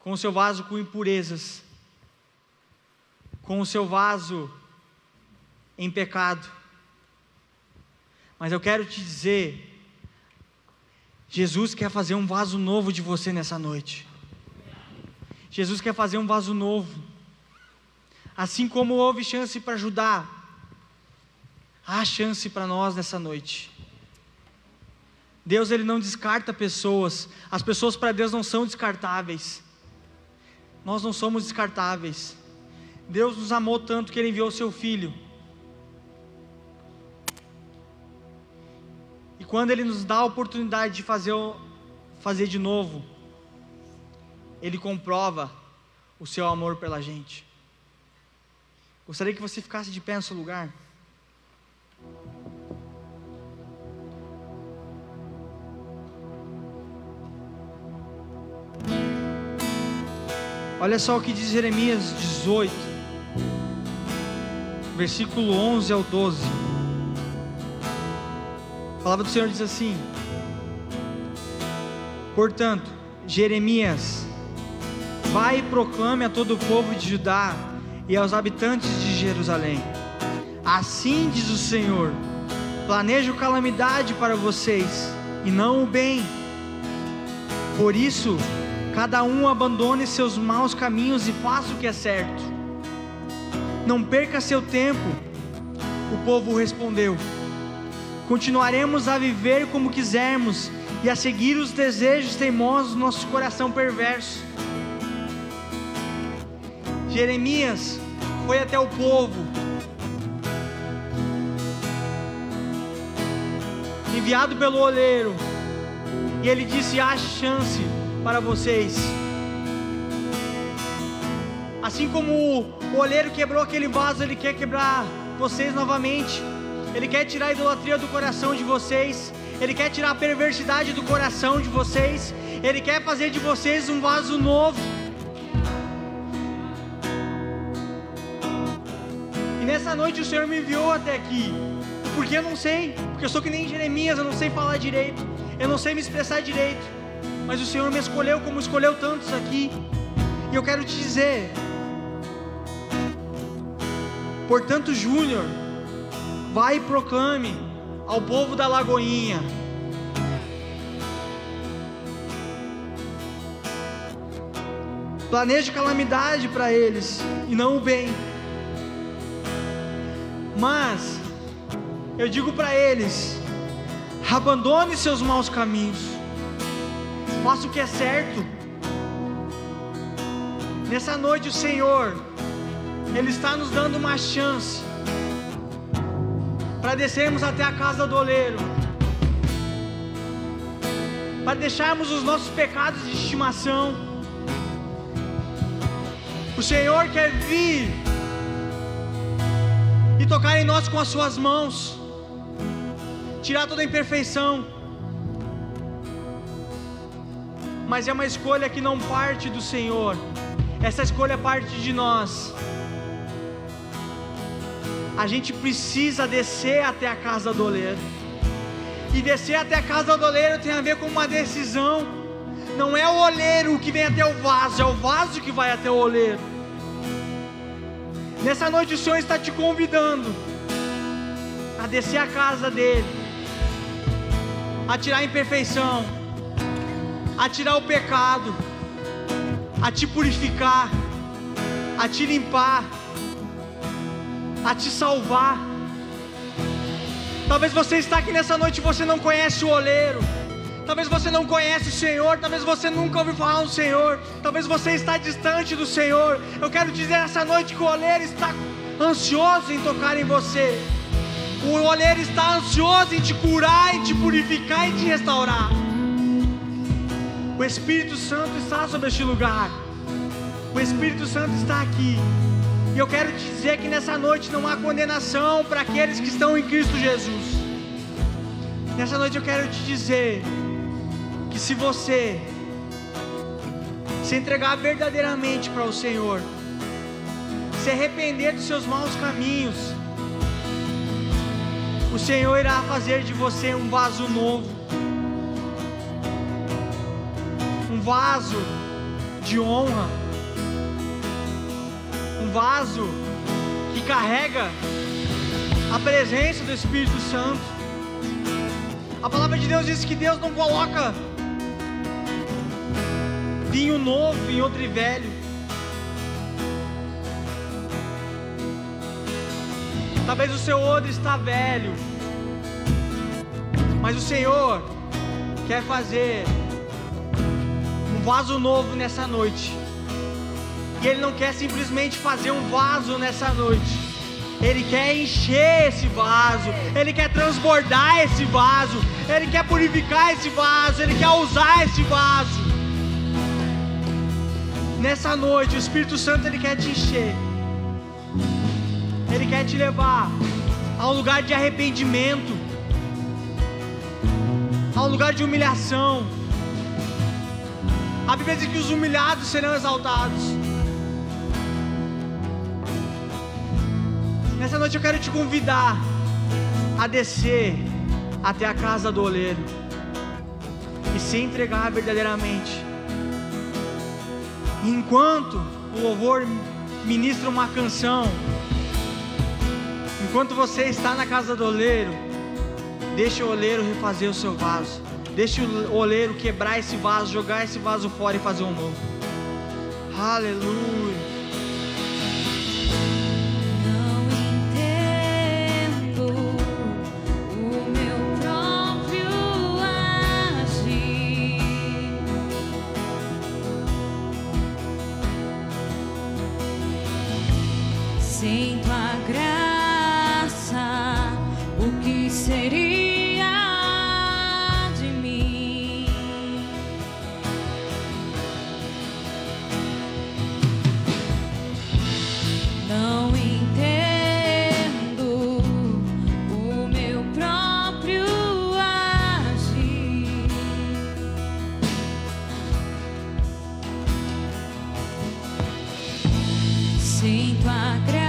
com o seu vaso com impurezas, com o seu vaso em pecado. Mas eu quero te dizer, Jesus quer fazer um vaso novo de você nessa noite. Jesus quer fazer um vaso novo. Assim como houve chance para ajudar, há chance para nós nessa noite. Deus ele não descarta pessoas. As pessoas para Deus não são descartáveis. Nós não somos descartáveis. Deus nos amou tanto que Ele enviou o Seu Filho. E quando Ele nos dá a oportunidade de fazer, fazer de novo, Ele comprova o Seu amor pela gente. Gostaria que você ficasse de pé no seu lugar. Olha só o que diz Jeremias 18, versículo 11 ao 12. A palavra do Senhor diz assim: Portanto, Jeremias, vai e proclame a todo o povo de Judá e aos habitantes de Jerusalém: Assim diz o Senhor: planejo calamidade para vocês e não o bem. Por isso, Cada um abandone seus maus caminhos e faça o que é certo. Não perca seu tempo. O povo respondeu: Continuaremos a viver como quisermos e a seguir os desejos teimosos do nosso coração perverso. Jeremias foi até o povo, enviado pelo oleiro, e ele disse: há chance para vocês. Assim como o olheiro quebrou aquele vaso, ele quer quebrar vocês novamente. Ele quer tirar a idolatria do coração de vocês. Ele quer tirar a perversidade do coração de vocês. Ele quer fazer de vocês um vaso novo. E nessa noite o Senhor me enviou até aqui. Porque eu não sei, porque eu sou que nem Jeremias, eu não sei falar direito, eu não sei me expressar direito mas o Senhor me escolheu como escolheu tantos aqui. E eu quero te dizer, portanto, Júnior, vai e proclame ao povo da Lagoinha. Planeje calamidade para eles e não o bem. Mas eu digo para eles: abandone seus maus caminhos faça o que é certo, Nessa noite o Senhor, Ele está nos dando uma chance para descermos até a casa do oleiro, para deixarmos os nossos pecados de estimação. O Senhor quer vir e tocar em nós com as Suas mãos, tirar toda a imperfeição. Mas é uma escolha que não parte do Senhor, essa escolha parte de nós. A gente precisa descer até a casa do oleiro. E descer até a casa do oleiro tem a ver com uma decisão. Não é o oleiro que vem até o vaso, é o vaso que vai até o oleiro. Nessa noite o Senhor está te convidando a descer a casa dele, a tirar a imperfeição, a tirar o pecado, a te purificar, a te limpar, a te salvar. Talvez você está aqui nessa noite e você não conhece o oleiro. Talvez você não conhece o Senhor, talvez você nunca ouviu falar do Senhor, talvez você está distante do Senhor. Eu quero dizer essa noite que o oleiro está ansioso em tocar em você. O oleiro está ansioso em te curar, em te purificar e te restaurar. O Espírito Santo está sobre este lugar. O Espírito Santo está aqui. E eu quero te dizer que nessa noite não há condenação para aqueles que estão em Cristo Jesus. Nessa noite eu quero te dizer que se você se entregar verdadeiramente para o Senhor, se arrepender dos seus maus caminhos, o Senhor irá fazer de você um vaso novo, vaso de honra, um vaso que carrega a presença do Espírito Santo. A palavra de Deus diz que Deus não coloca vinho novo em outro velho. Talvez o seu odre está velho, mas o Senhor quer fazer vaso novo nessa noite. E Ele não quer simplesmente fazer um vaso nessa noite. Ele quer encher esse vaso, Ele quer transbordar esse vaso, Ele quer purificar esse vaso, Ele quer usar esse vaso. Nessa noite, o Espírito Santo ele quer te encher. Ele quer te levar a um lugar de arrependimento, a um lugar de humilhação. A Bíblia diz que os humilhados serão exaltados. Nessa noite eu quero te convidar a descer até a casa do oleiro e se entregar verdadeiramente enquanto o louvor ministra uma canção, enquanto você está na casa do oleiro, deixe o oleiro refazer o seu vaso. Deixe o oleiro quebrar esse vaso, jogar esse vaso fora e fazer um novo. Aleluia. Sinto a graça.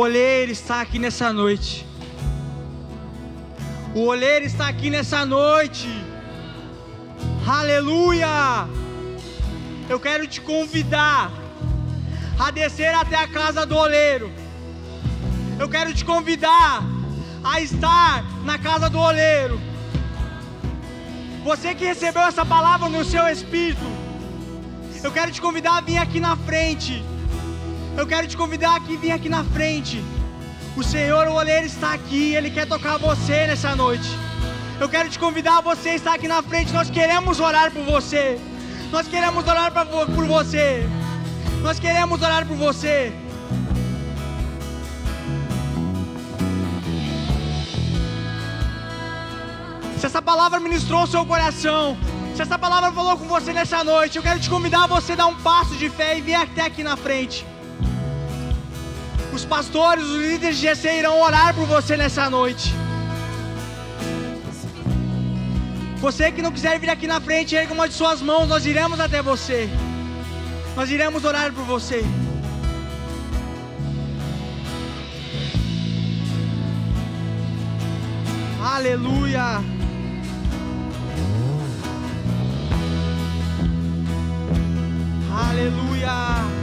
Olheiro está aqui nessa noite. O olheiro está aqui nessa noite. Aleluia! Eu quero te convidar a descer até a casa do oleiro. Eu quero te convidar a estar na casa do oleiro. Você que recebeu essa palavra no seu espírito, eu quero te convidar a vir aqui na frente. Eu quero te convidar aqui, vir aqui na frente. O Senhor, o olheiro está aqui, Ele quer tocar você nessa noite. Eu quero te convidar você estar aqui na frente. Nós queremos orar por você. Nós queremos orar pra por você. Nós queremos orar por você. Se essa palavra ministrou o seu coração, se essa palavra falou com você nessa noite, eu quero te convidar a você dar um passo de fé e vir até aqui na frente. Os pastores, os líderes de GC irão orar por você nessa noite. Você que não quiser vir aqui na frente, erga uma de suas mãos, nós iremos até você. Nós iremos orar por você. Aleluia. Aleluia.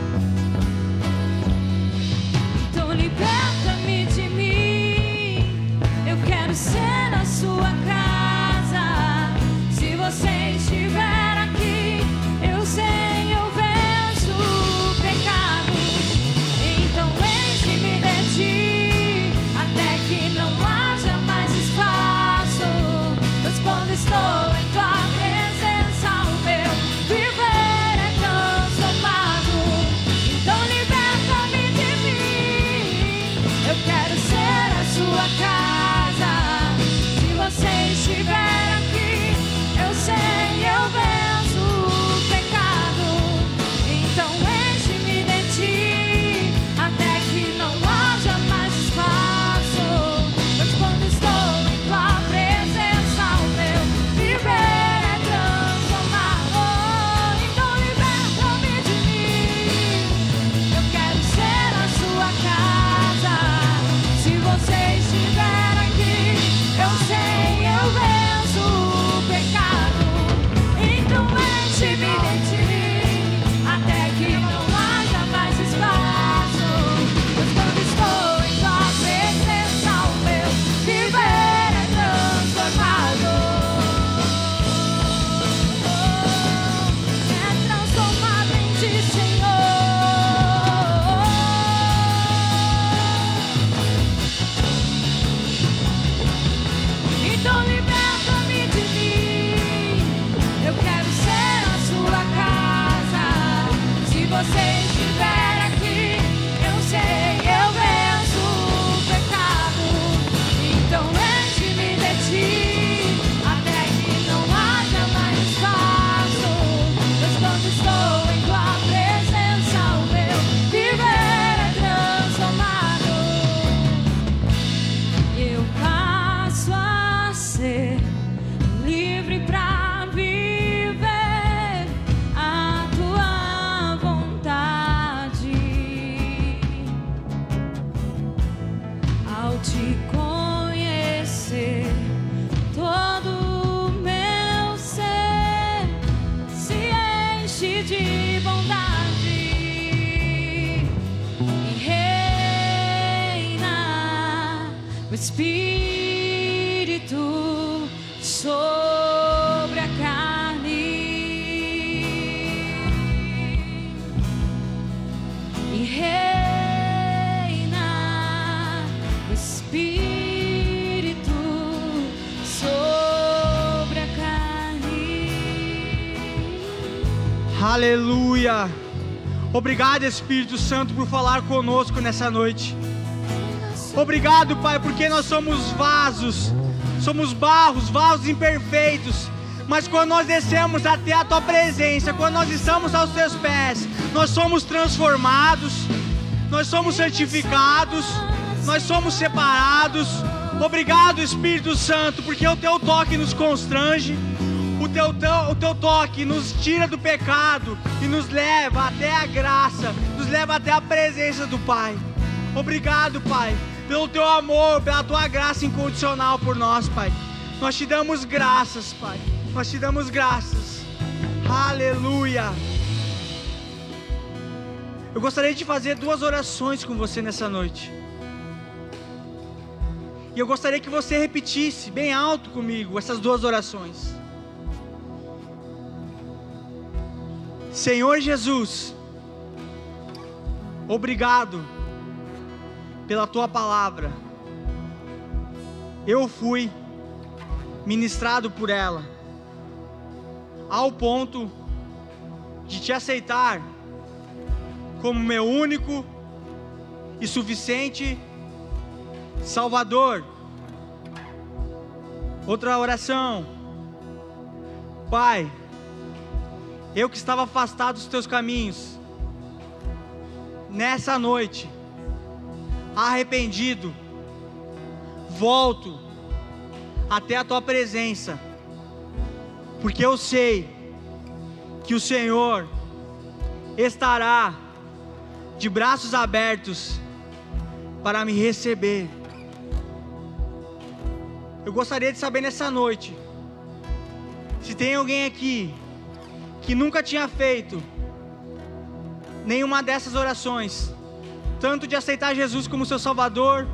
Obrigado, Espírito Santo, por falar conosco nessa noite. Obrigado, Pai, porque nós somos vasos, somos barros, vasos imperfeitos. Mas quando nós descemos até a tua presença, quando nós estamos aos teus pés, nós somos transformados, nós somos santificados, nós somos separados. Obrigado, Espírito Santo, porque o teu toque nos constrange, o teu, to- o teu toque nos tira do pecado e nos leva até a graça, nos leva até a presença do Pai. Obrigado, Pai, pelo teu amor, pela tua graça incondicional por nós, Pai. Nós te damos graças, Pai. Nós te damos graças. Aleluia. Eu gostaria de fazer duas orações com você nessa noite. E eu gostaria que você repetisse bem alto comigo essas duas orações. Senhor Jesus, obrigado pela tua palavra. Eu fui ministrado por ela, ao ponto de te aceitar como meu único e suficiente Salvador. Outra oração. Pai, eu que estava afastado dos teus caminhos, nessa noite, arrependido, volto até a tua presença, porque eu sei que o Senhor estará de braços abertos para me receber. Eu gostaria de saber nessa noite se tem alguém aqui que nunca tinha feito nenhuma dessas orações, tanto de aceitar Jesus como seu Salvador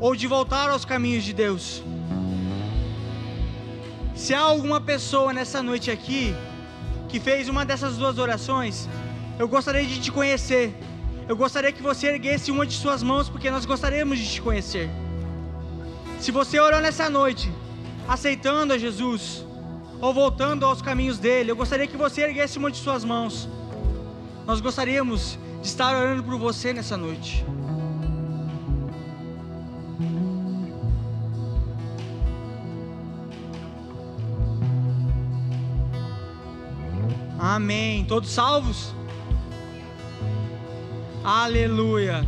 ou de voltar aos caminhos de Deus. Se há alguma pessoa nessa noite aqui que fez uma dessas duas orações, eu gostaria de te conhecer. Eu gostaria que você erguesse uma de suas mãos, porque nós gostaríamos de te conhecer. Se você orou nessa noite, aceitando a Jesus, ou voltando aos caminhos dele, eu gostaria que você erguesse uma de suas mãos. Nós gostaríamos de estar orando por você nessa noite. Amém. Todos salvos? Aleluia.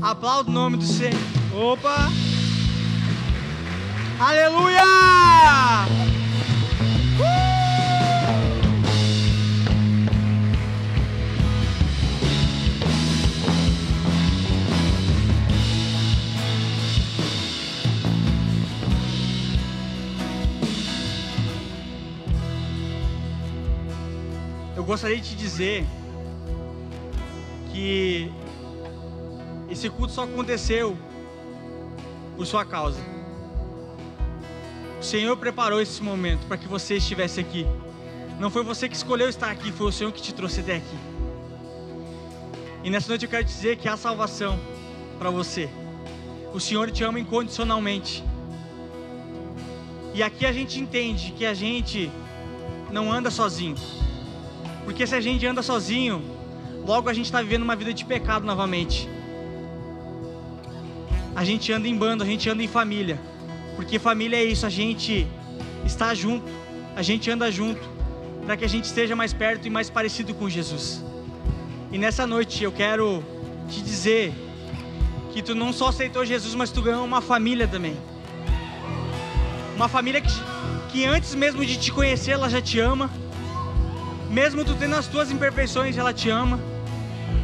Aplauda o nome do Senhor. Opa! Aleluia! Gostaria de te dizer que esse culto só aconteceu por sua causa. O Senhor preparou esse momento para que você estivesse aqui. Não foi você que escolheu estar aqui, foi o Senhor que te trouxe até aqui. E nessa noite eu quero te dizer que há salvação para você. O Senhor te ama incondicionalmente. E aqui a gente entende que a gente não anda sozinho. Porque se a gente anda sozinho, logo a gente está vivendo uma vida de pecado novamente. A gente anda em bando, a gente anda em família. Porque família é isso, a gente está junto, a gente anda junto, para que a gente esteja mais perto e mais parecido com Jesus. E nessa noite eu quero te dizer que tu não só aceitou Jesus, mas tu ganhou uma família também. Uma família que, que antes mesmo de te conhecer, ela já te ama. Mesmo tu tendo as tuas imperfeições, ela te ama.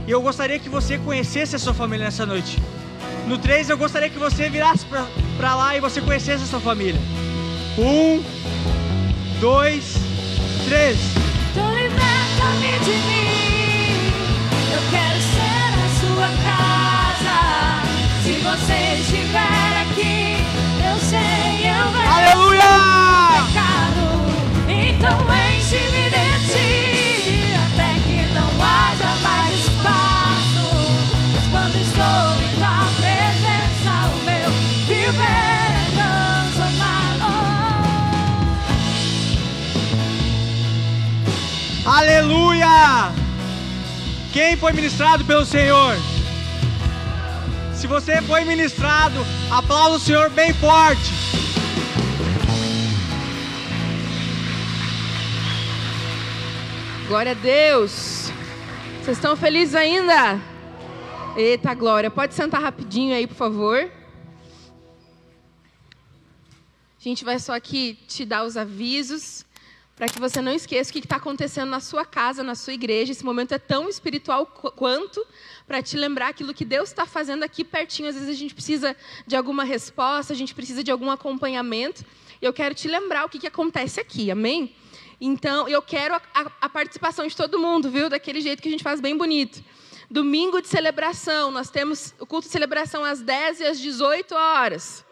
E eu gostaria que você conhecesse a sua família nessa noite. No 3, eu gostaria que você virasse pra, pra lá e você conhecesse a sua família. Um, dois, três. Então liberta-me de mim. Eu quero ser a sua casa. Se você estiver aqui, eu sei, eu venho. Aleluia! Quem foi ministrado pelo Senhor? Se você foi ministrado, aplauda o Senhor bem forte. Glória a Deus. Vocês estão felizes ainda? Eita glória. Pode sentar rapidinho aí, por favor. A gente vai só aqui te dar os avisos para que você não esqueça o que está acontecendo na sua casa, na sua igreja. Esse momento é tão espiritual qu- quanto para te lembrar aquilo que Deus está fazendo aqui pertinho. Às vezes a gente precisa de alguma resposta, a gente precisa de algum acompanhamento. E eu quero te lembrar o que, que acontece aqui, amém? Então, eu quero a, a- a participação de todo mundo, viu? Daquele jeito que a gente faz bem bonito. Domingo de celebração, nós temos o culto de celebração às 10 e às 18 horas.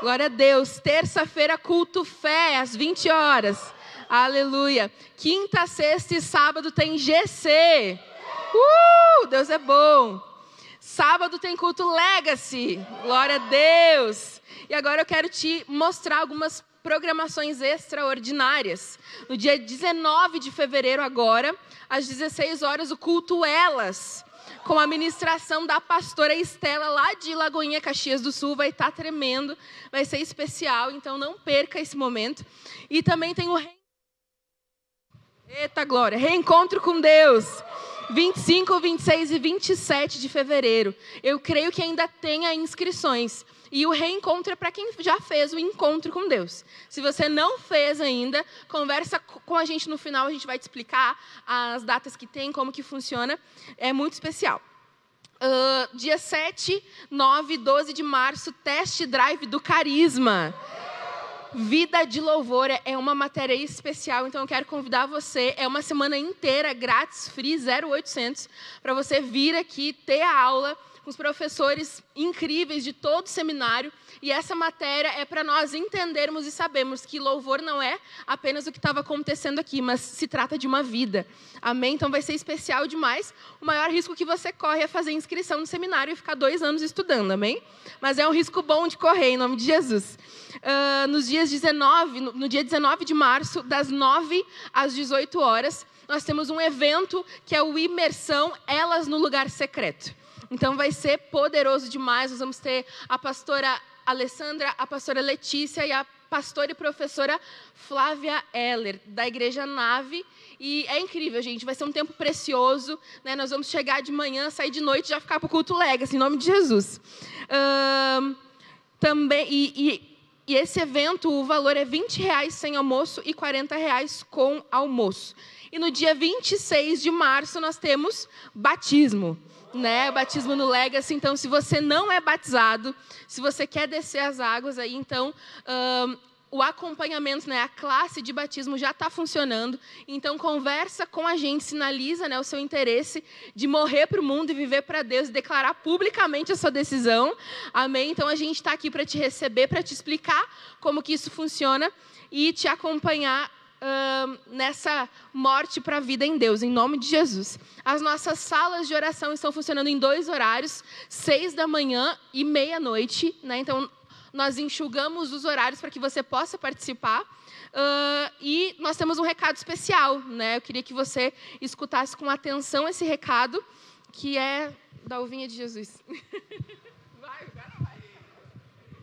Glória a Deus. Terça-feira, culto fé, às 20 horas. Aleluia. Quinta, sexta e sábado tem GC. Uh, Deus é bom. Sábado tem culto Legacy. Glória a Deus. E agora eu quero te mostrar algumas programações extraordinárias. No dia 19 de fevereiro, agora, às 16 horas, o culto Elas com a ministração da pastora Estela, lá de Lagoinha, Caxias do Sul. Vai estar tremendo, vai ser especial, então não perca esse momento. E também tem o. Eita glória! Reencontro com Deus. 25, 26 e 27 de fevereiro. Eu creio que ainda tenha inscrições. E o reencontro é para quem já fez o encontro com Deus. Se você não fez ainda, conversa co- com a gente no final, a gente vai te explicar as datas que tem, como que funciona. É muito especial. Ah, dia 7, 9 e 12 de março, test drive do Carisma. Vida de Louvor é- uma matéria especial, então eu quero convidar você. É uma semana inteira, grátis, free, 0800, para você vir aqui ter a aula com os professores incríveis de todo o seminário. E essa matéria é para nós entendermos e sabermos que louvor não é apenas o que estava acontecendo aqui, mas se trata de uma vida. Amém? Então vai ser especial demais. O maior risco que você corre é fazer inscrição no seminário e ficar dois anos estudando, amém? Mas é um risco bom de correr, em nome de Jesus. Ah, nos dias 19, no, no dia 19 de março, das 9 às 18 horas, nós temos um evento que é o Imersão Elas no Lugar Secreto. Então vai ser poderoso demais. Nós vamos ter a pastora Alessandra, a pastora Letícia e a pastora e professora Flávia Heller, da Igreja Nave. E é incrível, gente. Vai ser um tempo precioso. Né? Nós vamos chegar de manhã, sair de noite e já ficar para o culto Legacy, em nome de Jesus. Também, e, e- e esse evento, o valor é 20 reais sem almoço e 40 reais com almoço. E no dia 26 de março nós temos batismo, né? Batismo no Legacy. Então, se você não é batizado, se você quer descer as águas aí, então ahn, o acompanhamento, né, a classe de batismo já está funcionando. Então, conversa com a gente, sinaliza né, o seu interesse de morrer para o mundo e viver para Deus declarar publicamente a sua decisão. Amém? Então, a gente está aqui para te receber, para te explicar como que isso funciona e te acompanhar ahn, nessa morte para a vida em Deus, em nome de Jesus. As nossas salas de oração estão funcionando em dois horários, seis da manhã e meia-noite. Né? Então, nós enxugamos os horários para que você possa participar. Ah, e nós temos um recado especial, né? Eu queria que você escutasse com atenção esse recado, que é da uvinha de Jesus.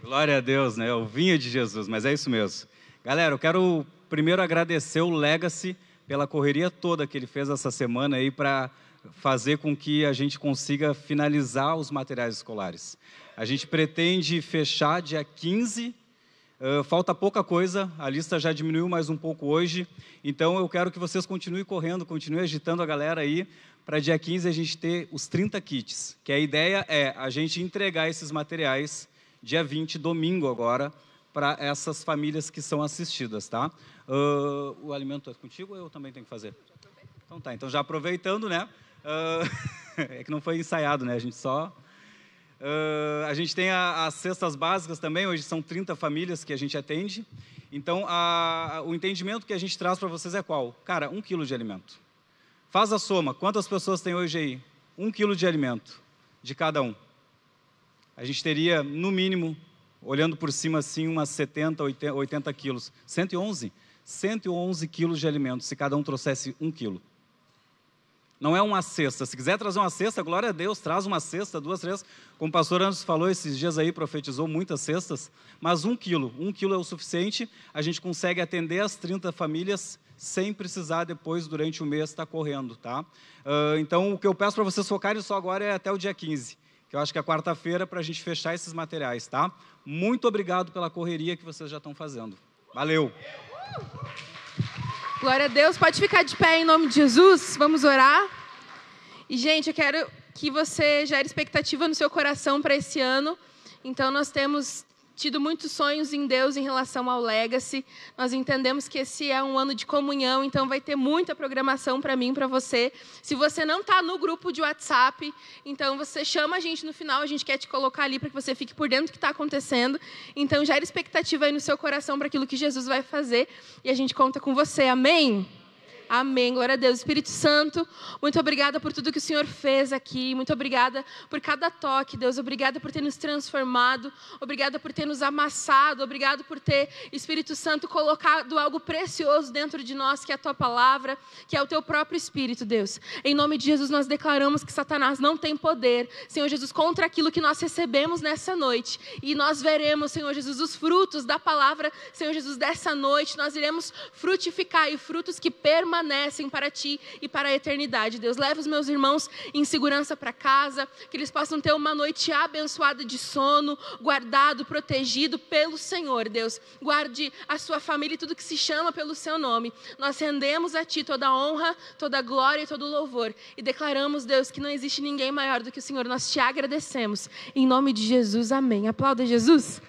Glória a Deus, né? O vinho de Jesus, mas é isso mesmo. Galera, eu quero primeiro agradecer o Legacy pela correria toda que ele fez essa semana aí para fazer com que a gente consiga finalizar os materiais escolares. A gente pretende fechar dia 15 Uh, falta pouca coisa, a lista já diminuiu mais um pouco hoje, então eu quero que vocês continuem correndo, continuem agitando a galera aí, para dia 15 a gente ter os 30 kits, que a ideia é a gente entregar esses materiais dia 20, domingo agora, para essas famílias que são assistidas, tá? Uh, o alimento é contigo ou eu também tenho que fazer? Então tá, então já aproveitando, né? Uh, é que não foi ensaiado, né? A gente só Uh, a gente tem a- as cestas básicas também, hoje são 30 famílias que a gente atende. Então, a- a- o entendimento que a gente traz para vocês é qual? Cara, um quilo de alimento. Faz a soma, quantas pessoas tem hoje aí? Um quilo de alimento de cada um. A gente teria, no mínimo, olhando por cima assim, umas 70, 80, 80 quilos. 111? 111 quilos de alimento, se cada um trouxesse um quilo. Não é uma cesta. Se quiser trazer uma cesta, glória a Deus, traz uma cesta, duas, três. Como o pastor Anderson falou esses dias aí, profetizou muitas cestas, mas um quilo, um quilo é o suficiente, a gente consegue atender as 30 famílias sem precisar depois, durante o mês, estar correndo, tá? Uh, então, o que eu peço para vocês focarem só agora é até o dia 15, que eu acho que é quarta-feira, para a gente fechar esses materiais, tá? Muito obrigado pela correria que vocês já estão fazendo. Valeu! Glória a Deus. Pode ficar de pé em nome de Jesus. Vamos orar. E, gente, eu quero que você gere expectativa no seu coração para esse ano. Então, nós temos tido muitos sonhos em Deus em relação ao Legacy. Nós entendemos que esse é um ano de comunhão, então vai ter muita programação para mim, para você. Se você não está no grupo de WhatsApp, então você chama a gente no final, a gente quer te colocar ali para que você fique por dentro do que está acontecendo. Então gera expectativa aí no seu coração para aquilo que Jesus vai fazer e a gente conta com você. Amém? Amém. Glória a Deus. Espírito Santo, muito obrigada por tudo que o Senhor fez aqui. Muito obrigada por cada toque, Deus. Obrigada por ter nos transformado. Obrigada por ter nos amassado. Obrigado por ter, Espírito Santo, colocado algo precioso dentro de nós, que é a tua palavra, que é o teu próprio Espírito, Deus. Em nome de Jesus, nós declaramos que Satanás não tem poder, Senhor Jesus, contra aquilo que nós recebemos nessa noite. E nós veremos, Senhor Jesus, os frutos da palavra, Senhor Jesus, dessa noite. Nós iremos frutificar e frutos que permanecem permanecem para ti e para a eternidade. Deus, leva os meus irmãos em segurança para casa, que eles possam ter uma noite abençoada de sono, guardado, protegido pelo Senhor, Deus. Guarde a sua família e tudo que se chama pelo seu nome. Nós rendemos a ti toda a honra, toda a glória e todo o louvor e declaramos, Deus, que não existe ninguém maior do que o Senhor. Nós te agradecemos. Em nome de Jesus, amém. Aplauda Jesus.